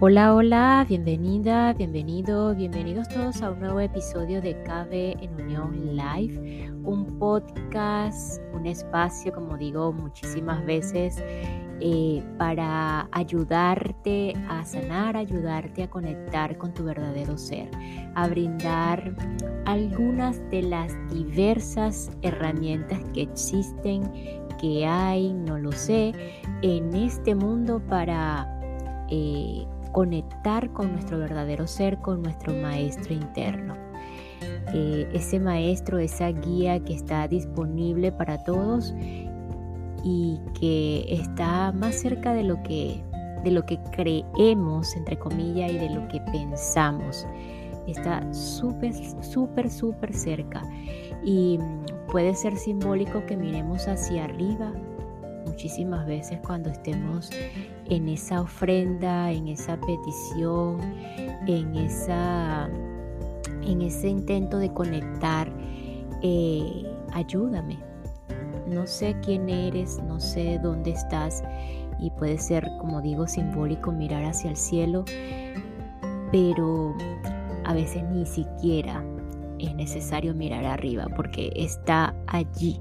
Hola, hola, bienvenida, bienvenido, bienvenidos todos a un nuevo episodio de KB en Unión Live, un podcast, un espacio, como digo muchísimas veces, eh, para ayudarte a sanar, ayudarte a conectar con tu verdadero ser, a brindar algunas de las diversas herramientas que existen, que hay, no lo sé, en este mundo para... Eh, conectar con nuestro verdadero ser, con nuestro maestro interno. Ese maestro, esa guía que está disponible para todos y que está más cerca de lo que, de lo que creemos, entre comillas, y de lo que pensamos. Está súper, súper, súper cerca. Y puede ser simbólico que miremos hacia arriba muchísimas veces cuando estemos en esa ofrenda, en esa petición, en, esa, en ese intento de conectar, eh, ayúdame. No sé quién eres, no sé dónde estás y puede ser, como digo, simbólico mirar hacia el cielo, pero a veces ni siquiera es necesario mirar arriba porque está allí,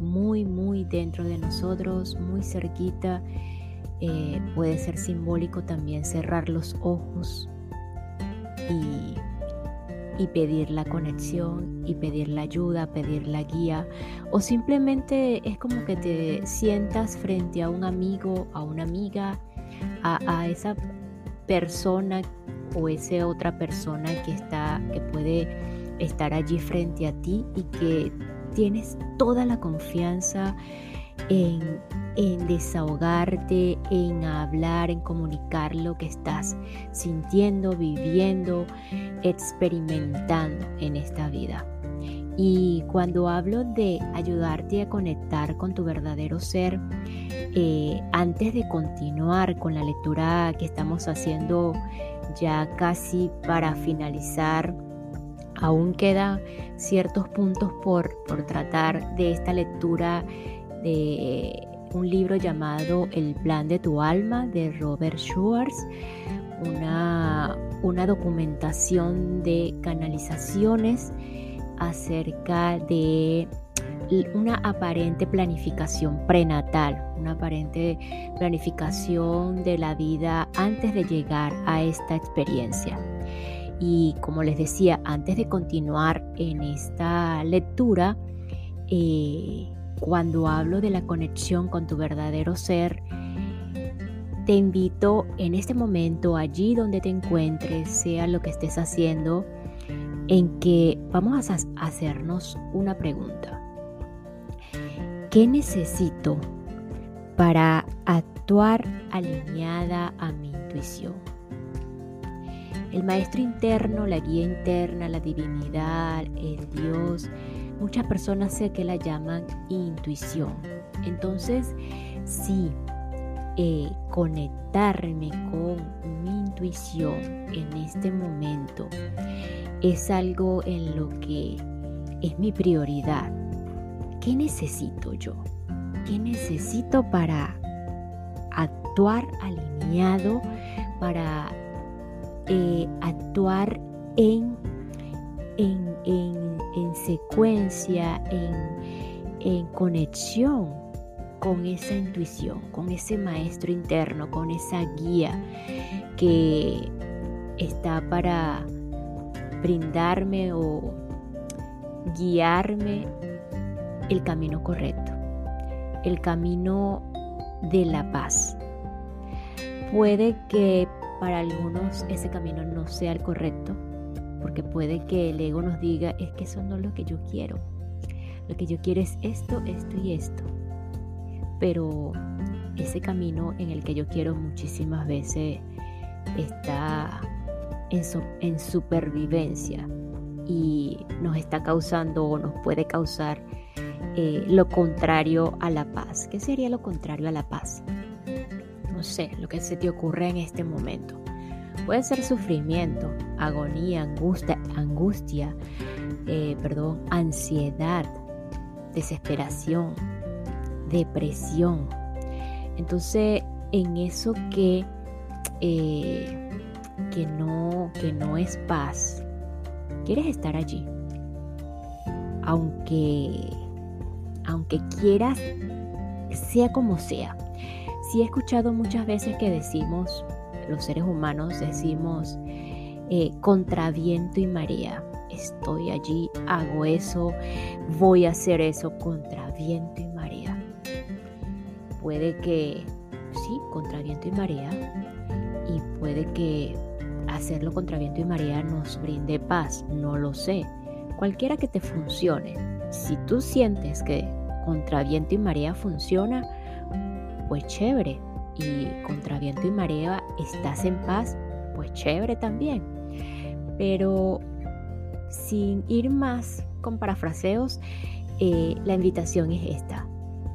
muy, muy dentro de nosotros, muy cerquita eh, puede ser simbólico también cerrar los ojos y, pedir la conexión y pedir la ayuda, pedir la guía. O simplemente es como que te sientas frente a un amigo, a una amiga, a, a esa persona o esa otra persona que está, que puede estar allí frente a ti y que tienes toda la confianza en, desahogarte, en hablar, en comunicar lo que estás sintiendo, viviendo, experimentando en esta vida. Y cuando hablo de ayudarte a conectar con tu verdadero ser, eh, antes de continuar con la lectura que estamos haciendo ya casi para finalizar, aún quedan ciertos puntos por, por tratar de esta lectura de un libro llamado El plan de tu alma de Robert Schwartz, una, una documentación de canalizaciones acerca de una aparente planificación prenatal, una aparente planificación de la vida antes de llegar a esta experiencia. Y como les decía, antes de continuar en esta lectura, eh, cuando hablo de la conexión con tu verdadero ser, te invito en este momento, allí donde te encuentres, sea lo que estés haciendo, en que vamos a hacernos una pregunta. ¿Qué necesito para actuar alineada a mi intuición? El maestro interno, la guía interna, la divinidad, el Dios, muchas personas sé que la llaman intuición. Entonces, sí, eh, conectarme con mi intuición en este momento es algo en lo que es mi prioridad. ¿Qué necesito yo? ¿Qué necesito para actuar alineado, para eh, actuar en, en, en, secuencia, en, conexión con esa intuición, con ese maestro interno, con esa guía que está para brindarme o guiarme el camino correcto, el camino de la paz. Puede que para algunos ese camino no sea el correcto, porque puede que el ego nos diga, es que eso no es lo que yo quiero. Lo que yo quiero es esto, esto y esto. Pero ese camino en el que yo quiero muchísimas veces está en, en supervivencia y nos está causando o nos puede causar eh, lo contrario a la paz. ¿Qué sería lo contrario a la paz? no sé, lo que se te ocurre en este momento. Puede ser sufrimiento, agonía, angustia, angustia eh, perdón, ansiedad, desesperación, depresión. Entonces, en eso que eh, que, no, que no es paz, quieres estar allí. Aunque, aunque quieras, sea como sea. Si he escuchado muchas veces que decimos, los seres humanos decimos, eh, contra viento y marea. Estoy allí, hago eso, voy a hacer eso contra viento y marea. Puede que, sí, contra viento y marea. Y puede que hacerlo contra viento y marea nos brinde paz, no lo sé. Cualquiera que te funcione. Si tú sientes que contra viento y marea funciona, pues chévere. Y contra viento y marea estás en paz, pues chévere también. Pero sin ir más con parafraseos, eh, la invitación es esta.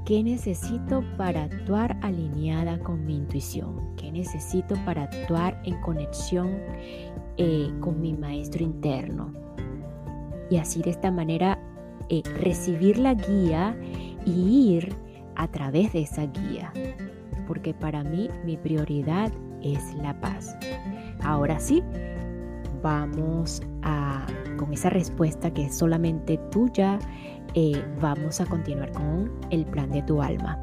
¿Qué necesito para actuar alineada con mi intuición? ¿Qué necesito para actuar en conexión eh, con mi maestro interno? Y así de esta manera eh, recibir la guía y ir a través de esa guía. Porque para mí mi prioridad es la paz. Ahora sí, vamos a, con esa respuesta que es solamente tuya, eh, vamos a continuar con el plan de tu alma.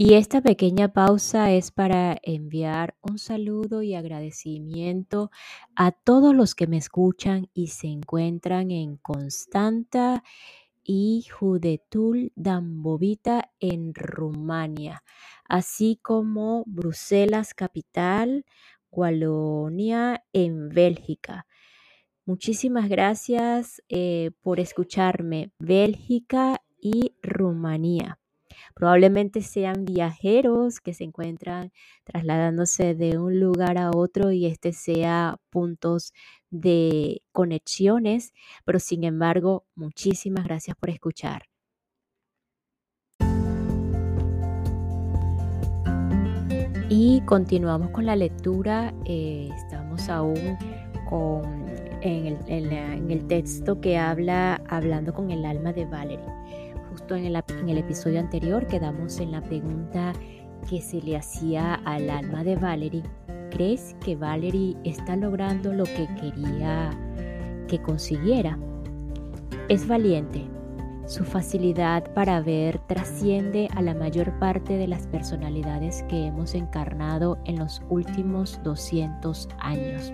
Y esta pequeña pausa es para enviar un saludo y agradecimiento a todos los que me escuchan y se encuentran en Constanta y Judetul Dambovita en Rumania, así como Bruselas capital, Walonia en Bélgica. Muchísimas gracias eh, por escucharme, Bélgica y Rumanía. Probablemente sean viajeros que se encuentran trasladándose de un lugar a otro y este sea puntos de conexiones, pero sin embargo, muchísimas gracias por escuchar. Y continuamos con la lectura. Eh, estamos aún con, en, el, texto que habla hablando con el alma de Valerie. Justo en el, en el episodio anterior quedamos en la pregunta que se le hacía al alma de Valerie ¿Crees que Valerie está logrando lo que quería que consiguiera? Es valiente. Su facilidad para ver trasciende a la mayor parte de las personalidades que hemos encarnado en los últimos 200 años.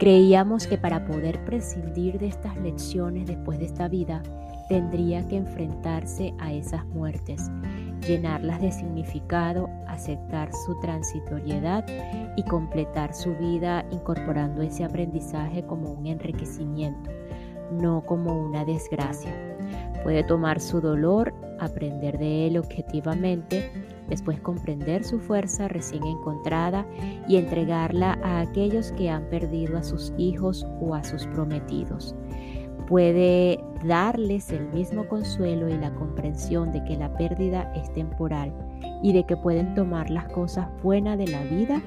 Creíamos que para poder prescindir de estas lecciones después de esta vida, tendría que enfrentarse a esas muertes llenarlas de significado, aceptar su transitoriedad y completar su vida incorporando ese aprendizaje como un enriquecimiento, no como una desgracia. Puede tomar su dolor, aprender de él objetivamente, después comprender su fuerza recién encontrada y entregarla a aquellos que han perdido a sus hijos o a sus prometidos puede darles el mismo consuelo y la comprensión de que la pérdida es temporal y de que pueden tomar las cosas buenas de la vida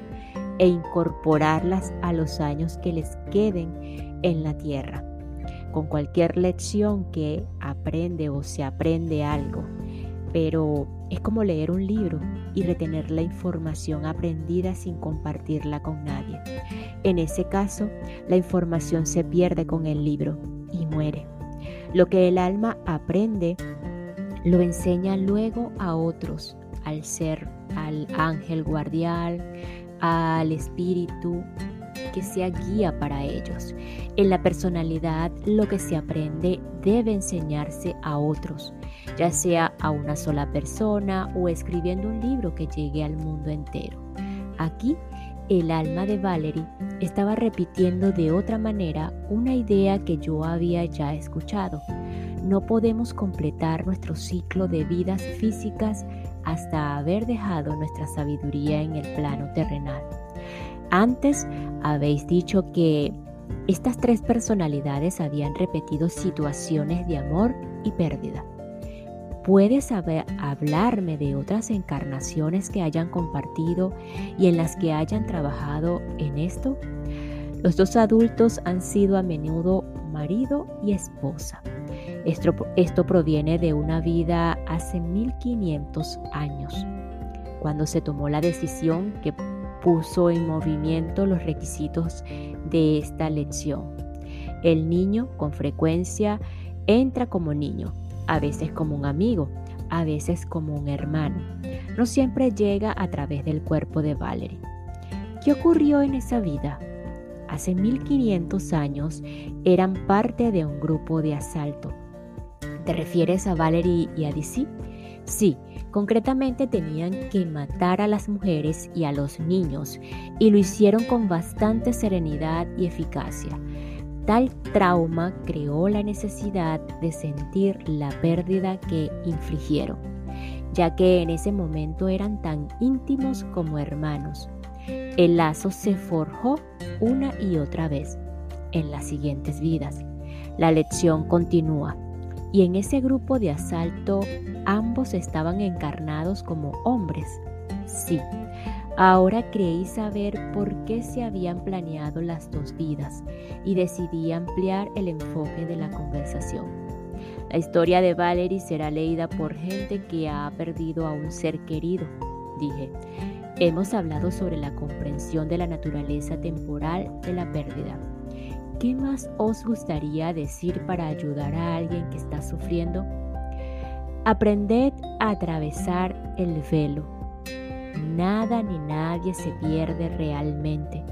e incorporarlas a los años que les queden en la tierra. Con cualquier lección que aprende o se aprende algo, pero es como leer un libro y retener la información aprendida sin compartirla con nadie. En ese caso, la información se pierde con el libro y muere. Lo que el alma aprende lo enseña luego a otros, al ser, al ángel guardián, al espíritu que sea guía para ellos. En la personalidad lo que se aprende debe enseñarse a otros, ya sea a una sola persona o escribiendo un libro que llegue al mundo entero. Aquí el alma de Valerie estaba repitiendo de otra manera una idea que yo había ya escuchado. No podemos completar nuestro ciclo de vidas físicas hasta haber dejado nuestra sabiduría en el plano terrenal. Antes habéis dicho que estas tres personalidades habían repetido situaciones de amor y pérdida. ¿Puedes hablarme de otras encarnaciones que hayan compartido y en las que hayan trabajado en esto? Los dos adultos han sido a menudo marido y esposa. Esto, esto proviene de una vida hace 1500 años, cuando se tomó la decisión que puso en movimiento los requisitos de esta lección. El niño con frecuencia entra como niño, a veces como un amigo, a veces como un hermano. No siempre llega a través del cuerpo de Valerie. ¿Qué ocurrió en esa vida? Hace 1500 años eran parte de un grupo de asalto. ¿Te refieres a Valerie y a DC? Sí, concretamente tenían que matar a las mujeres y a los niños y lo hicieron con bastante serenidad y eficacia. Tal trauma creó la necesidad de sentir la pérdida que infligieron, ya que en ese momento eran tan íntimos como hermanos. El lazo se forjó una y otra vez en las siguientes vidas. La lección continúa y en ese grupo de asalto ambos estaban encarnados como hombres. Sí, ahora creí saber por qué se habían planeado las dos vidas y decidí ampliar el enfoque de la conversación. La historia de Valerie será leída por gente que ha perdido a un ser querido, dije. Hemos hablado sobre la comprensión de la naturaleza temporal de la pérdida ¿Qué más os gustaría decir para ayudar a alguien que está sufriendo? Aprended a atravesar el velo. Nada ni nadie se pierde realmente.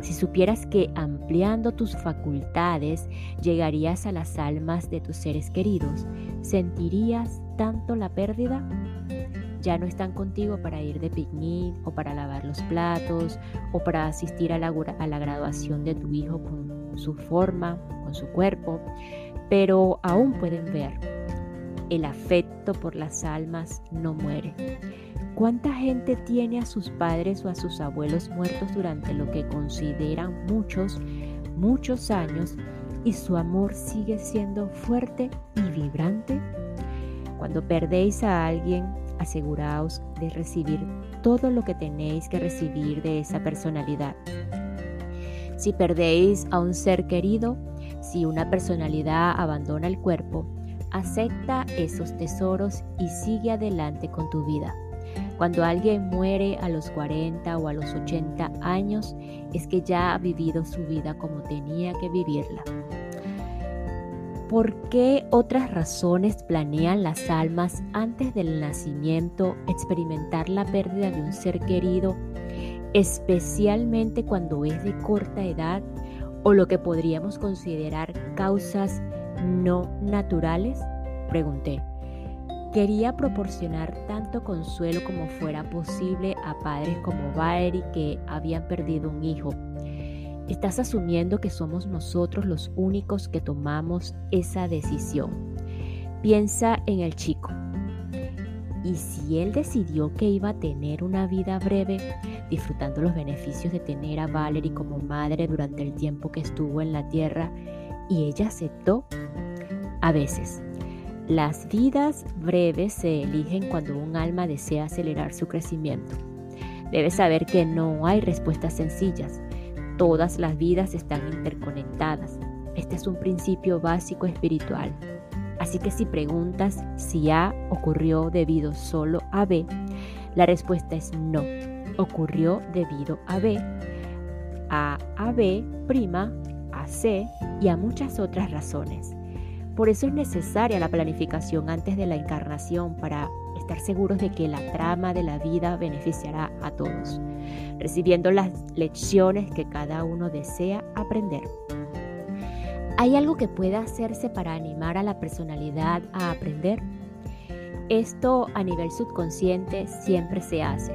Si supieras que ampliando tus facultades llegarías a las almas de tus seres queridos, ¿sentirías tanto la pérdida? Ya no están contigo para ir de picnic o para lavar los platos o para asistir a la, graduación de tu hijo con su forma, con su cuerpo, pero aún pueden ver. El afecto por las almas no muere. ¿Cuánta gente tiene a sus padres o a sus abuelos muertos durante lo que consideran muchos, muchos años y su amor sigue siendo fuerte y vibrante? Cuando perdéis a alguien, aseguraos de recibir todo lo que tenéis que recibir de esa personalidad. Si perdéis a un ser querido, si una personalidad abandona el cuerpo, acepta esos tesoros y sigue adelante con tu vida. Cuando alguien muere a los 40 o a los 80 años, es que ya ha vivido su vida como tenía que vivirla. ¿Por qué otras razones planean las almas antes del nacimiento experimentar la pérdida de un ser querido especialmente cuando es de corta edad o lo que podríamos considerar causas no naturales? Pregunté. Quería proporcionar tanto consuelo como fuera posible a padres como Valerie que habían perdido un hijo. Estás asumiendo que somos nosotros los únicos que tomamos esa decisión. Piensa en el chico. Y si él decidió que iba a tener una vida breve, disfrutando los beneficios de tener a Valerie como madre durante el tiempo que estuvo en la tierra, y ella aceptó, a veces, las vidas breves se eligen cuando un alma desea acelerar su crecimiento. Debes saber que no hay respuestas sencillas. Todas las vidas están interconectadas. Este es un principio básico espiritual. Así que si preguntas si A ocurrió debido solo a B, la respuesta es no. Ocurrió debido a B, a AB', a C y a muchas otras razones. Por eso es necesaria la planificación antes de la encarnación para estar seguros de que la trama de la vida beneficiará a todos, recibiendo las lecciones que cada uno desea aprender. ¿Hay algo que pueda hacerse para animar a la personalidad a aprender? Esto a nivel subconsciente siempre se hace,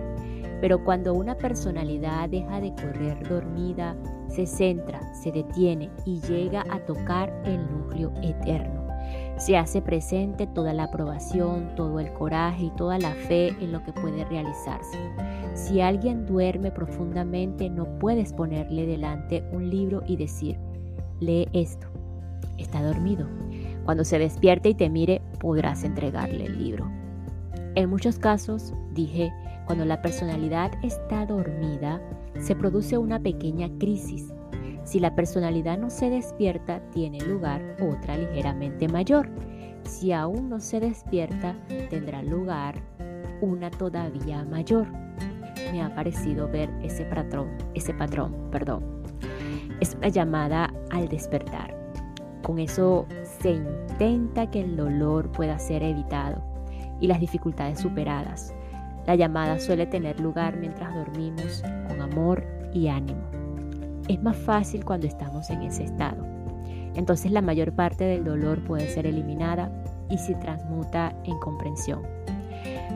pero cuando una personalidad deja de correr dormida, se centra, se detiene y llega a tocar el núcleo eterno. Se hace presente toda la aprobación, todo el coraje y toda la fe en lo que puede realizarse. Si alguien duerme profundamente, no puedes ponerle delante un libro y decir, lee esto está dormido. Cuando se despierte y te mire, podrás entregarle el libro. En muchos casos, dije, cuando la personalidad está dormida, se produce una pequeña crisis. Si la personalidad no se despierta, tiene lugar otra ligeramente mayor. si aún no se despierta, tendrá lugar una todavía mayor. Me ha parecido ver ese patrón, ese patrón, perdón. Es una llamada al despertar. Con eso se intenta que el dolor pueda ser evitado y las dificultades superadas. La llamada suele tener lugar mientras dormimos con amor y ánimo. Es más fácil cuando estamos en ese estado. Entonces la mayor parte del dolor puede ser eliminada y se transmuta en comprensión.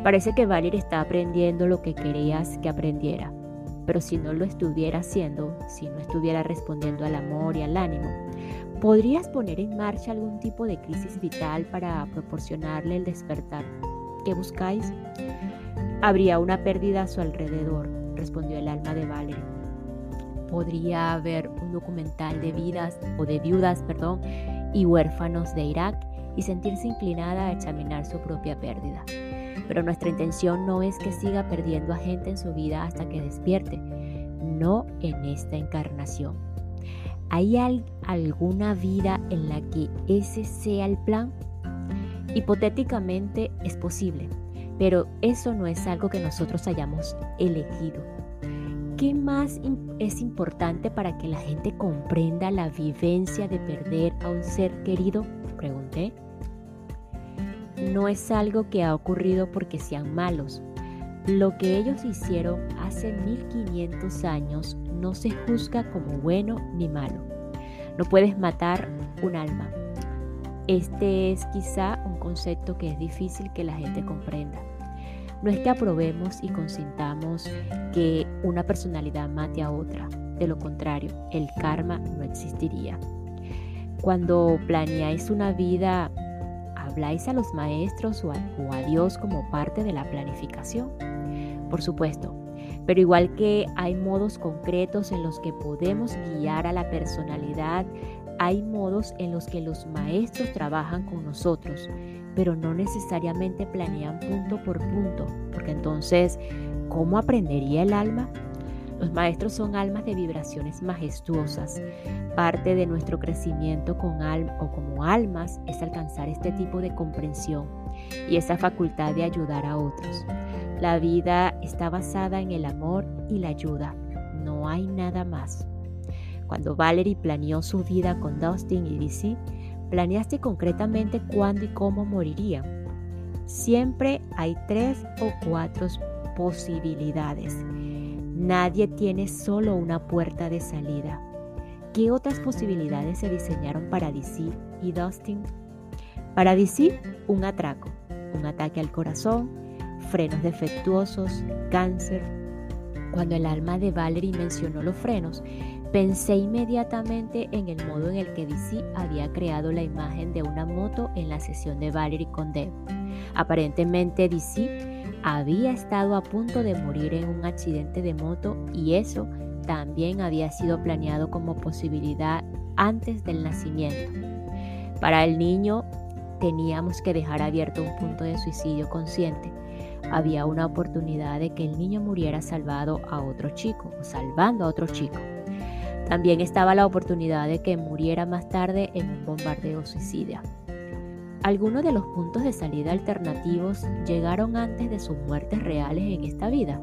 Parece que Valerie está aprendiendo lo que querías que aprendiera, pero si no lo estuviera haciendo, si no estuviera respondiendo al amor y al ánimo, ¿podrías poner en marcha algún tipo de crisis vital para proporcionarle el despertar que buscáis? Habría una pérdida a su alrededor, respondió el alma de Valerie. Podría haber un documental de vidas o de viudas, perdón, y huérfanos de Irak y sentirse inclinada a examinar su propia pérdida. Pero nuestra intención no es que siga perdiendo a gente en su vida hasta que despierte, no en esta encarnación. ¿Hay alguna vida en la que ese sea el plan? Hipotéticamente es posible, pero eso no es algo que nosotros hayamos elegido. ¿Qué más es importante para que la gente comprenda la vivencia de perder a un ser querido? Pregunté no es algo que ha ocurrido porque sean malos. Lo que ellos hicieron hace 1500 años no se juzga como bueno ni malo. No puedes matar un alma. Este es quizá un concepto que es difícil que la gente comprenda. No es que aprobemos y consintamos que una personalidad mate a otra. De lo contrario, el karma no existiría. Cuando planeáis una vida ¿Habláis a los maestros o a, Dios como parte de la planificación? Por supuesto, pero igual que hay modos concretos en los que podemos guiar a la personalidad, hay modos en los que los maestros trabajan con nosotros, pero no necesariamente planean punto por punto, porque entonces, ¿cómo aprendería el alma? Los maestros son almas de vibraciones majestuosas. Parte de nuestro crecimiento con alma o como almas es alcanzar este tipo de comprensión y esa facultad de ayudar a otros. La vida está basada en el amor y la ayuda. No hay nada más. Cuando Valerie planeó su vida con Dustin y DC, planeaste concretamente cuándo y cómo morirían. Siempre hay tres o cuatro posibilidades Nadie tiene solo una puerta de salida. ¿Qué otras posibilidades se diseñaron para DC y Dustin? Para DC, un atraco, un ataque al corazón, frenos defectuosos, cáncer. Cuando el alma de Valerie mencionó los frenos, pensé inmediatamente en el modo en el que DC había creado la imagen de una moto en la sesión de Valerie con Deb. Aparentemente DC había estado a punto de morir en un accidente de moto y eso también había sido planeado como posibilidad antes del nacimiento. Para el niño teníamos que dejar abierto un punto de suicidio consciente. Había una oportunidad de que el niño muriera salvado a otro chico salvando a otro chico. También estaba la oportunidad de que muriera más tarde en un bombardeo suicida. Algunos de los puntos de salida alternativos llegaron antes de sus muertes reales en esta vida.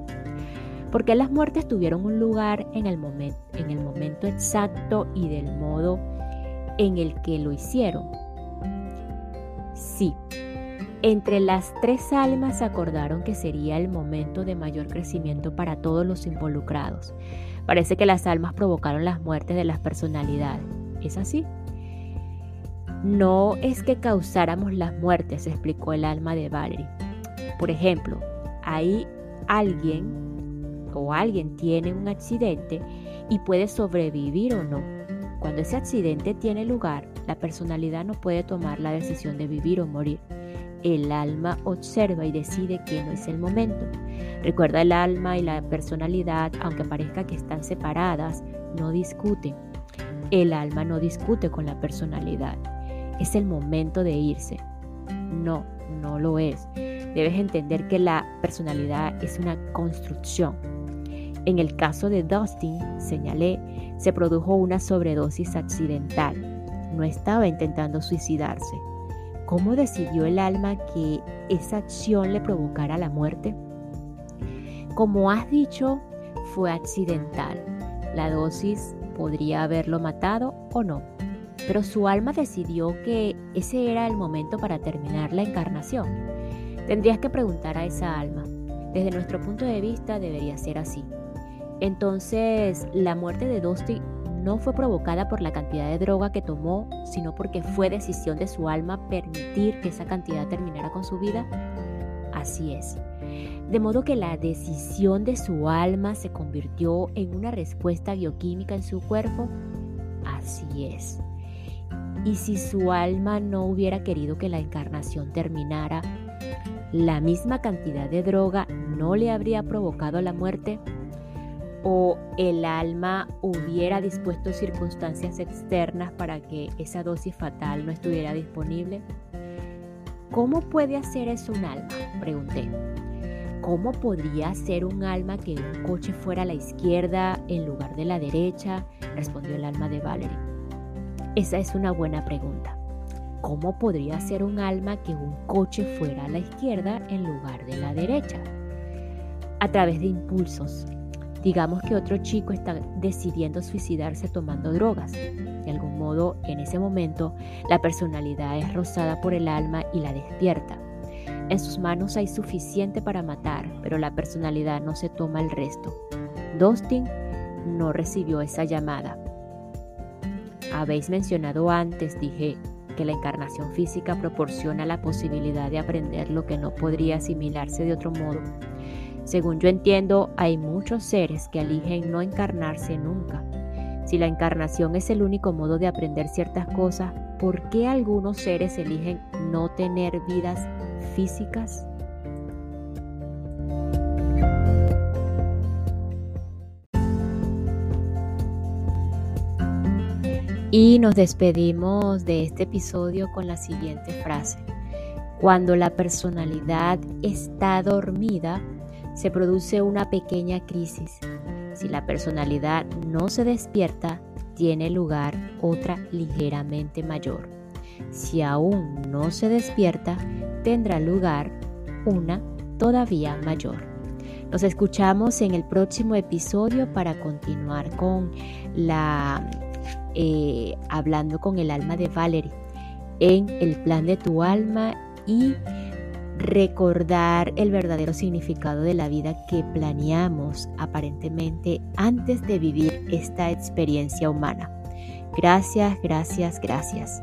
¿Por qué las muertes tuvieron un lugar en el, en el momento exacto y del modo en el que lo hicieron? Sí, entre las tres almas acordaron que sería el momento de mayor crecimiento para todos los involucrados. Parece que las almas provocaron las muertes de las personalidades. ¿Es así? No es que causáramos las muertes, explicó el alma de Valerie. Por ejemplo, hay alguien o alguien tiene un accidente y puede sobrevivir o no. Cuando ese accidente tiene lugar, la personalidad no puede tomar la decisión de vivir o morir. El alma observa y decide que no es el momento. Recuerda el alma y la personalidad, aunque parezca que están separadas, no discuten. El alma no discute con la personalidad es el momento de irse. No, no lo es. Debes entender que la personalidad es una construcción. En el caso de Dustin, señalé, se produjo una sobredosis accidental. No estaba intentando suicidarse. ¿Cómo decidió el alma que esa acción le provocara la muerte? Como has dicho, fue accidental. La dosis podría haberlo matado o no, pero su alma decidió que ese era el momento para terminar la encarnación. Tendrías que preguntar a esa alma. Desde nuestro punto de vista debería ser así. Entonces, la muerte de Dusty no fue provocada por la cantidad de droga que tomó, sino porque fue decisión de su alma permitir que esa cantidad terminara con su vida. Así es. De modo que la decisión de su alma se convirtió en una respuesta bioquímica en su cuerpo. Así es. Y si su alma no hubiera querido que la encarnación terminara, la misma cantidad de droga no le habría provocado la muerte o el alma hubiera dispuesto circunstancias externas para que esa dosis fatal no estuviera disponible? ¿Cómo puede hacer eso un alma? Pregunté. ¿Cómo podría hacer un alma que un coche fuera a la izquierda en lugar de la derecha? Respondió el alma de Valerie. Esa es una buena pregunta. ¿Cómo podría ser un alma que un coche fuera a la izquierda en lugar de la derecha? A través de impulsos, Digamos que otro chico está decidiendo suicidarse tomando drogas. De algún modo, en ese momento, la personalidad es rozada por el alma y la despierta. En sus manos hay suficiente para matar, pero la personalidad no se toma el resto. Dustin no recibió esa llamada. Habéis mencionado antes, dije, que la encarnación física proporciona la posibilidad de aprender lo que no podría asimilarse de otro modo. Según yo entiendo, hay muchos seres que eligen no encarnarse nunca. Si la encarnación es el único modo de aprender ciertas cosas, ¿por qué algunos seres eligen no tener vidas físicas? Y nos despedimos de este episodio con la siguiente frase. Cuando la personalidad está dormida, se produce una pequeña crisis. Si la personalidad no se despierta, tiene lugar otra ligeramente mayor. Si aún no se despierta, tendrá lugar una todavía mayor. Nos escuchamos en el próximo episodio para continuar con la eh, hablando con el alma de Valerie en el plan de tu alma y recordar el verdadero significado de la vida que planeamos aparentemente antes de vivir esta experiencia humana. Gracias, gracias, gracias.